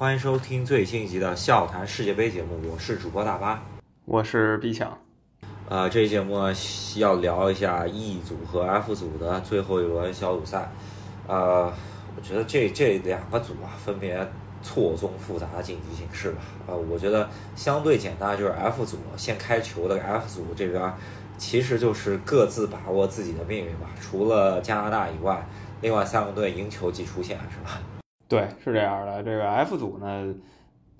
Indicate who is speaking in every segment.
Speaker 1: 欢迎收听最新一集的笑谈世界杯节目，我是主播大巴，
Speaker 2: 我是毕强。
Speaker 1: 呃，这期节目要聊一下 E 组和 F 组的最后一轮小组赛。呃，我觉得这这两个组啊，分别错综复杂的晋级形势吧。呃，我觉得相对简单就是 F 组先开球的 F 组这边，其实就是各自把握自己的命运吧。除了加拿大以外，另外三个队赢球即出线，是吧？
Speaker 2: 对，是这样的。这个 F 组呢，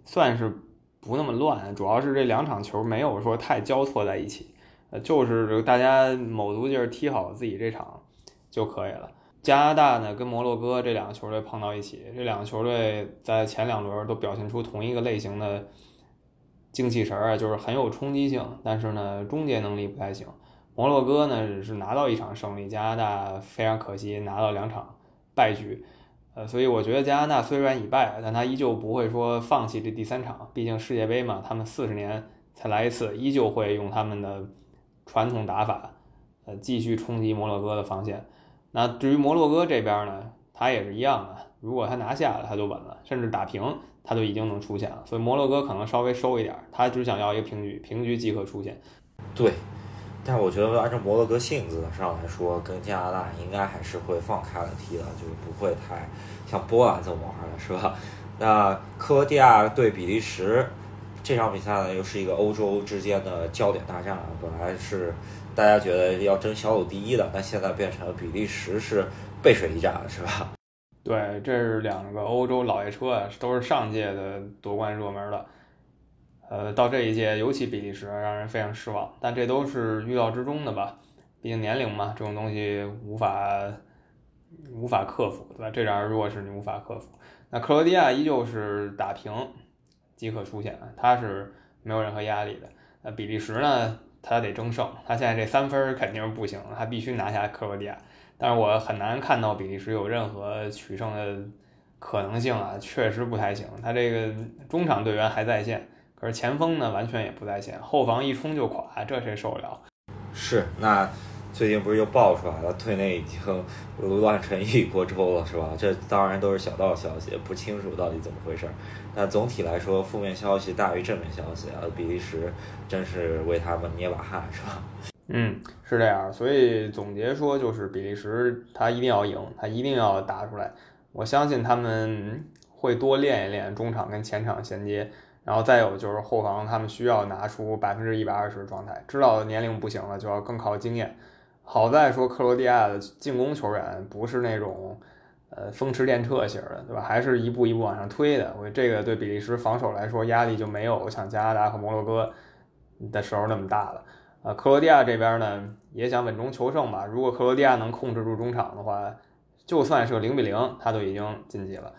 Speaker 2: 算是不那么乱，主要是这两场球没有说太交错在一起。呃，就是大家卯足劲儿踢好自己这场就可以了。加拿大呢跟摩洛哥这两个球队碰到一起，这两个球队在前两轮都表现出同一个类型的精气神儿，就是很有冲击性，但是呢终结能力不太行。摩洛哥呢是拿到一场胜利，加拿大非常可惜拿到两场败局。所以我觉得加拿大虽然已败，但他依旧不会说放弃这第三场，毕竟世界杯嘛，他们四十年才来一次，依旧会用他们的。传统打法，呃，继续冲击摩洛哥的防线。那至于摩洛哥这边呢，他也是一样的。如果他拿下了，他就稳了，甚至打平，他就已经能出线了。所以摩洛哥可能稍微收一点，他只想要一个平局，平局即可出线。
Speaker 1: 对，但我觉得按照摩洛哥性子上来说，跟加拿大应该还是会放开了踢的，就是不会太像波兰这么玩的，是吧？那克罗地亚对比利时。这场比赛呢，又是一个欧洲之间的焦点大战啊。本来是大家觉得要争小组第一的，但现在变成了比利时是背水一战了，是吧？
Speaker 2: 对，这是两个欧洲老爷车啊，都是上届的夺冠热门的。呃，到这一届，尤其比利时让人非常失望。但这都是预料之中的吧？毕竟年龄嘛，这种东西无法无法克服，对吧？这点弱势你无法克服。那克罗地亚依旧是打平。即可出现，他是没有任何压力的。那比利时呢？他得争胜，他现在这三分肯定是不行，他必须拿下克罗地亚。但是我很难看到比利时有任何取胜的可能性啊，确实不太行。他这个中场队员还在线，可是前锋呢完全也不在线，后防一冲就垮，这谁受得了？
Speaker 1: 是那。最近不是又爆出来了，队内已经乱成一锅粥了，是吧？这当然都是小道消息，不清楚到底怎么回事。但总体来说，负面消息大于正面消息啊！比利时真是为他们捏把汗，是吧？
Speaker 2: 嗯，是这样。所以总结说，就是比利时他一定要赢，他一定要打出来。我相信他们会多练一练中场跟前场衔接，然后再有就是后防，他们需要拿出百分之一百二十的状态。知道年龄不行了，就要更靠经验。好在说克罗地亚的进攻球员不是那种，呃，风驰电掣型的，对吧？还是一步一步往上推的。我觉得这个对比利时防守来说压力就没有像加拿大和摩洛哥的时候那么大了。呃，克罗地亚这边呢也想稳中求胜吧。如果克罗地亚能控制住中场的话，就算是个零比零，他都已经晋级了。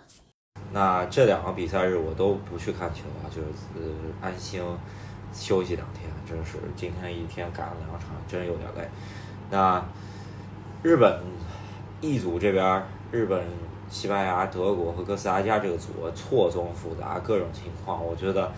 Speaker 1: 那这两个比赛日我都不去看球啊，就是安心休息两天。真是今天一天赶了两场，真有点累。那日本 E 组这边，日本、西班牙、德国和哥斯达黎加这个组错综复杂，各种情况，我觉得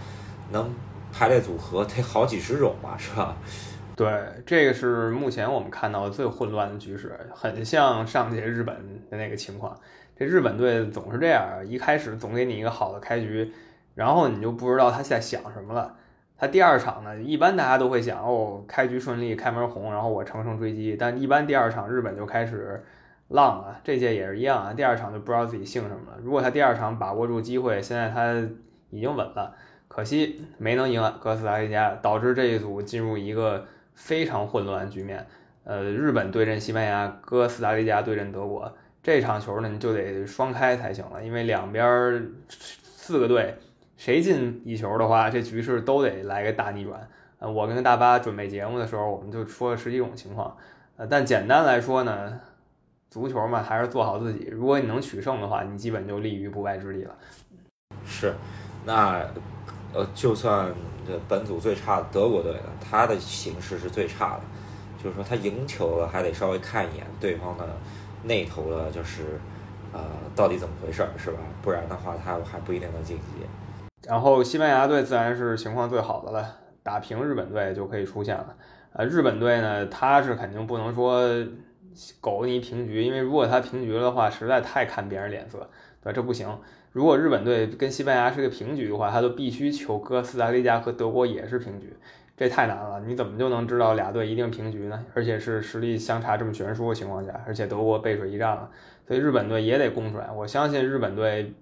Speaker 1: 能排列组合得好几十种吧，是吧？
Speaker 2: 对，这个是目前我们看到最混乱的局势，很像上届日本的那个情况。这日本队总是这样，一开始总给你一个好的开局，然后你就不知道他在想什么了。他第二场呢，一般大家都会想哦，开局顺利，开门红，然后我乘胜追击。但一般第二场日本就开始浪了，这届也是一样啊。第二场就不知道自己姓什么了。如果他第二场把握住机会，现在他已经稳了，可惜没能赢哥斯达黎加，导致这一组进入一个非常混乱的局面。呃，日本对阵西班牙，哥斯达黎加对阵德国，这场球呢你就得双开才行了，因为两边四个队。谁进一球的话，这局势都得来个大逆转。呃，我跟大巴准备节目的时候，我们就说了十几种情况。呃，但简单来说呢，足球嘛，还是做好自己。如果你能取胜的话，你基本就立于不败之地了。
Speaker 1: 是，那呃，就算这本组最差的德国队呢，他的形势是最差的，就是说他赢球了，还得稍微看一眼对方的那头的，就是呃，到底怎么回事儿，是吧？不然的话，他还不一定能晋级。
Speaker 2: 然后西班牙队自然是情况最好的了，打平日本队就可以出现了。呃，日本队呢，他是肯定不能说苟你平局，因为如果他平局的话，实在太看别人脸色，对吧？这不行。如果日本队跟西班牙是个平局的话，他就必须求哥斯达黎加和德国也是平局，这太难了。你怎么就能知道俩队一定平局呢？而且是实力相差这么悬殊的情况下，而且德国背水一战了，所以日本队也得攻出来。我相信日本队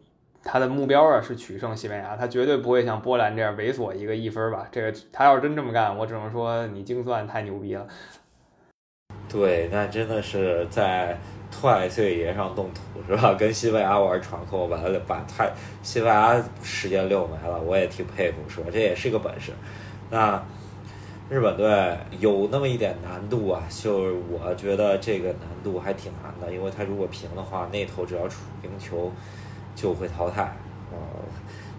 Speaker 2: 他的目标啊是取胜西班牙，他绝对不会像波兰这样猥琐一个一分吧？这个他要是真这么干，我只能说你精算太牛逼了。
Speaker 1: 对，那真的是在太岁爷上动土是吧？跟西班牙玩传控，把他把太西班牙时间溜没了，我也挺佩服，是吧？这也是个本事。那日本队有那么一点难度啊，就是我觉得这个难度还挺难的，因为他如果平的话，那头只要出赢球就会淘汰。呃，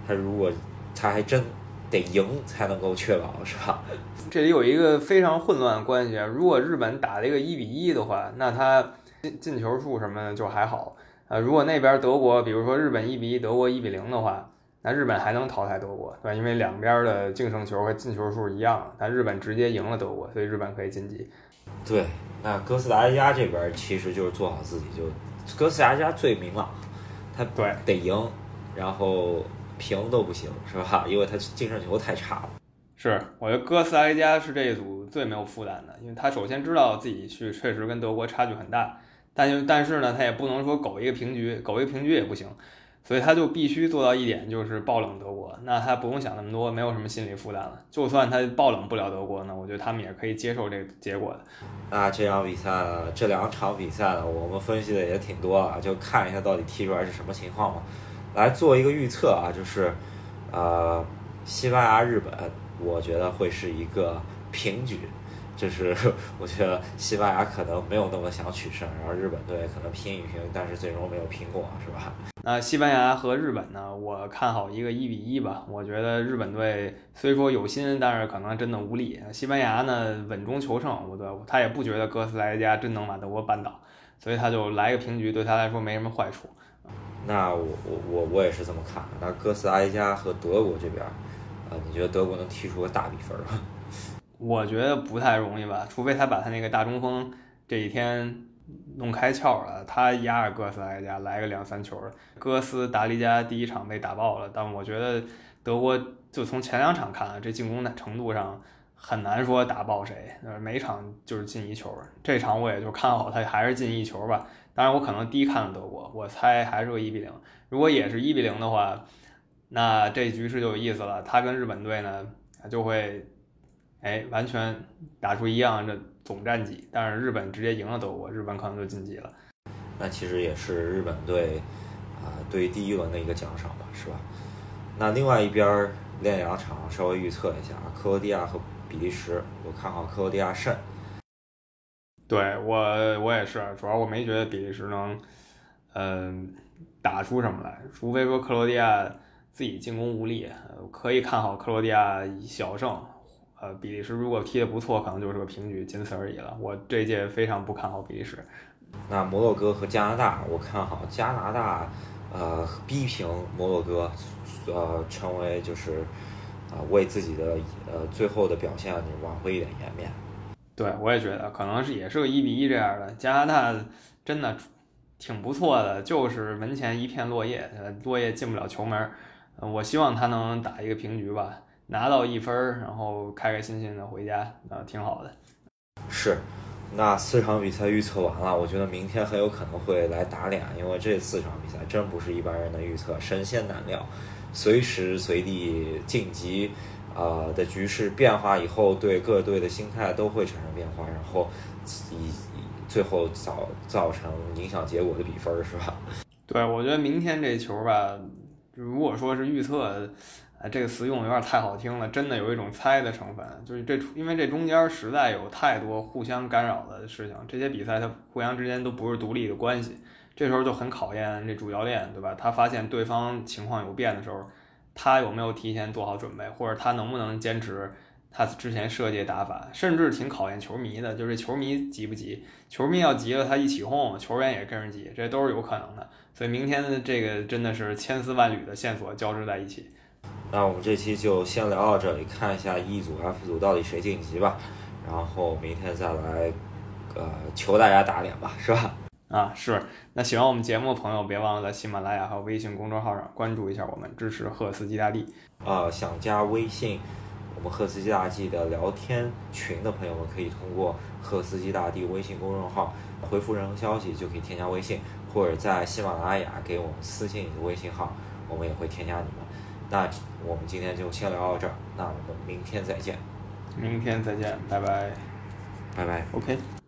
Speaker 1: 他如果他还真。得赢才能够确保，是吧？
Speaker 2: 这里有一个非常混乱的关系啊。如果日本打了一个一比一的话，那他进进球数什么的就还好啊。如果那边德国，比如说日本一比一，德国一比零的话，那日本还能淘汰德国，对吧？因为两边的净胜球和进球数一样，但日本直接赢了德国，所以日本可以晋级。
Speaker 1: 对，那哥斯达黎加这边其实就是做好自己，就哥斯达黎加最明朗，他
Speaker 2: 对
Speaker 1: 得赢，然后。平都不行是吧？因为他净胜球太差了。
Speaker 2: 是，我觉得哥斯达黎加是这一组最没有负担的，因为他首先知道自己去确实跟德国差距很大，但就但是呢，他也不能说苟一个平局，苟一个平局也不行，所以他就必须做到一点，就是爆冷德国。那他不用想那么多，没有什么心理负担了。就算他爆冷不了德国呢，我觉得他们也可以接受这个结果的。
Speaker 1: 那这场比赛，这两场比赛呢，我们分析的也挺多啊，就看一下到底踢出来是什么情况嘛。来做一个预测啊，就是，呃，西班牙日本，我觉得会是一个平局，就是我觉得西班牙可能没有那么想取胜，然后日本队可能拼一拼，但是最终没有拼过，是吧？
Speaker 2: 那西班牙和日本呢，我看好一个一比一吧。我觉得日本队虽说有心，但是可能真的无力。西班牙呢稳中求胜，我对他也不觉得哥斯达黎加真能把德国扳倒，所以他就来个平局，对他来说没什么坏处。
Speaker 1: 那我我我我也是这么看。那哥斯达黎加和德国这边，啊，你觉得德国能踢出个大比分吗？
Speaker 2: 我觉得不太容易吧，除非他把他那个大中锋这几天弄开窍了，他压着哥斯达黎加来个两三球。哥斯达黎加第一场被打爆了，但我觉得德国就从前两场看，这进攻的程度上很难说打爆谁，每场就是进一球。这场我也就看好他还是进一球吧。当然，我可能低看了德国，我猜还是个一比零。如果也是一比零的话，那这局势就有意思了。他跟日本队呢，就会，哎，完全打出一样的总战绩。但是日本直接赢了德国，日本可能就晋级了。
Speaker 1: 那其实也是日本队啊对第一轮的一个奖赏吧，是吧？那另外一边练两场，稍微预测一下，克罗地亚和比利时，我看好克罗地亚胜。
Speaker 2: 对我，我也是，主要我没觉得比利时能，嗯，打出什么来，除非说克罗地亚自己进攻无力，可以看好克罗地亚小胜，呃，比利时如果踢得不错，可能就是个平局，仅此而已了。我这届非常不看好比利时。
Speaker 1: 那摩洛哥和加拿大，我看好加拿大，呃，逼平摩洛哥，呃，成为就是啊，为自己的呃最后的表现挽回一点颜面。
Speaker 2: 对，我也觉得可能是也是个一比一这样的。加拿大真的挺不错的，就是门前一片落叶，落叶进不了球门。我希望他能打一个平局吧，拿到一分，然后开开心心的回家，啊，挺好的。
Speaker 1: 是，那四场比赛预测完了，我觉得明天很有可能会来打脸，因为这四场比赛真不是一般人的预测，神仙难料，随时随地晋级。啊的局势变化以后，对各队的心态都会产生变化，然后以最后造造成影响结果的比分，是吧？
Speaker 2: 对，我觉得明天这球吧，如果说是预测，啊，这个词用的有点太好听了，真的有一种猜的成分，就是这因为这中间实在有太多互相干扰的事情，这些比赛它互相之间都不是独立的关系，这时候就很考验这主教练，对吧？他发现对方情况有变的时候。他有没有提前做好准备，或者他能不能坚持他之前设计的打法，甚至挺考验球迷的，就是球迷急不急？球迷要急了，他一起哄，球员也跟着急，这都是有可能的。所以明天的这个真的是千丝万缕的线索交织在一起。
Speaker 1: 那我们这期就先聊到这里，看一下 E 组、F 组到底谁晋级吧，然后明天再来，呃，求大家打脸吧，是吧？
Speaker 2: 啊，是。那喜欢我们节目的朋友，别忘了在喜马拉雅和微信公众号上关注一下我们，支持赫斯基大帝。
Speaker 1: 呃，想加微信我们赫斯基大帝的聊天群的朋友们，可以通过赫斯基大帝微信公众号回复任何消息就可以添加微信，或者在喜马拉雅给我们私信你的微信号，我们也会添加你们。那我们今天就先聊到这儿，那我们明天再见，
Speaker 2: 明天再见，拜拜。
Speaker 1: 拜拜。
Speaker 2: OK。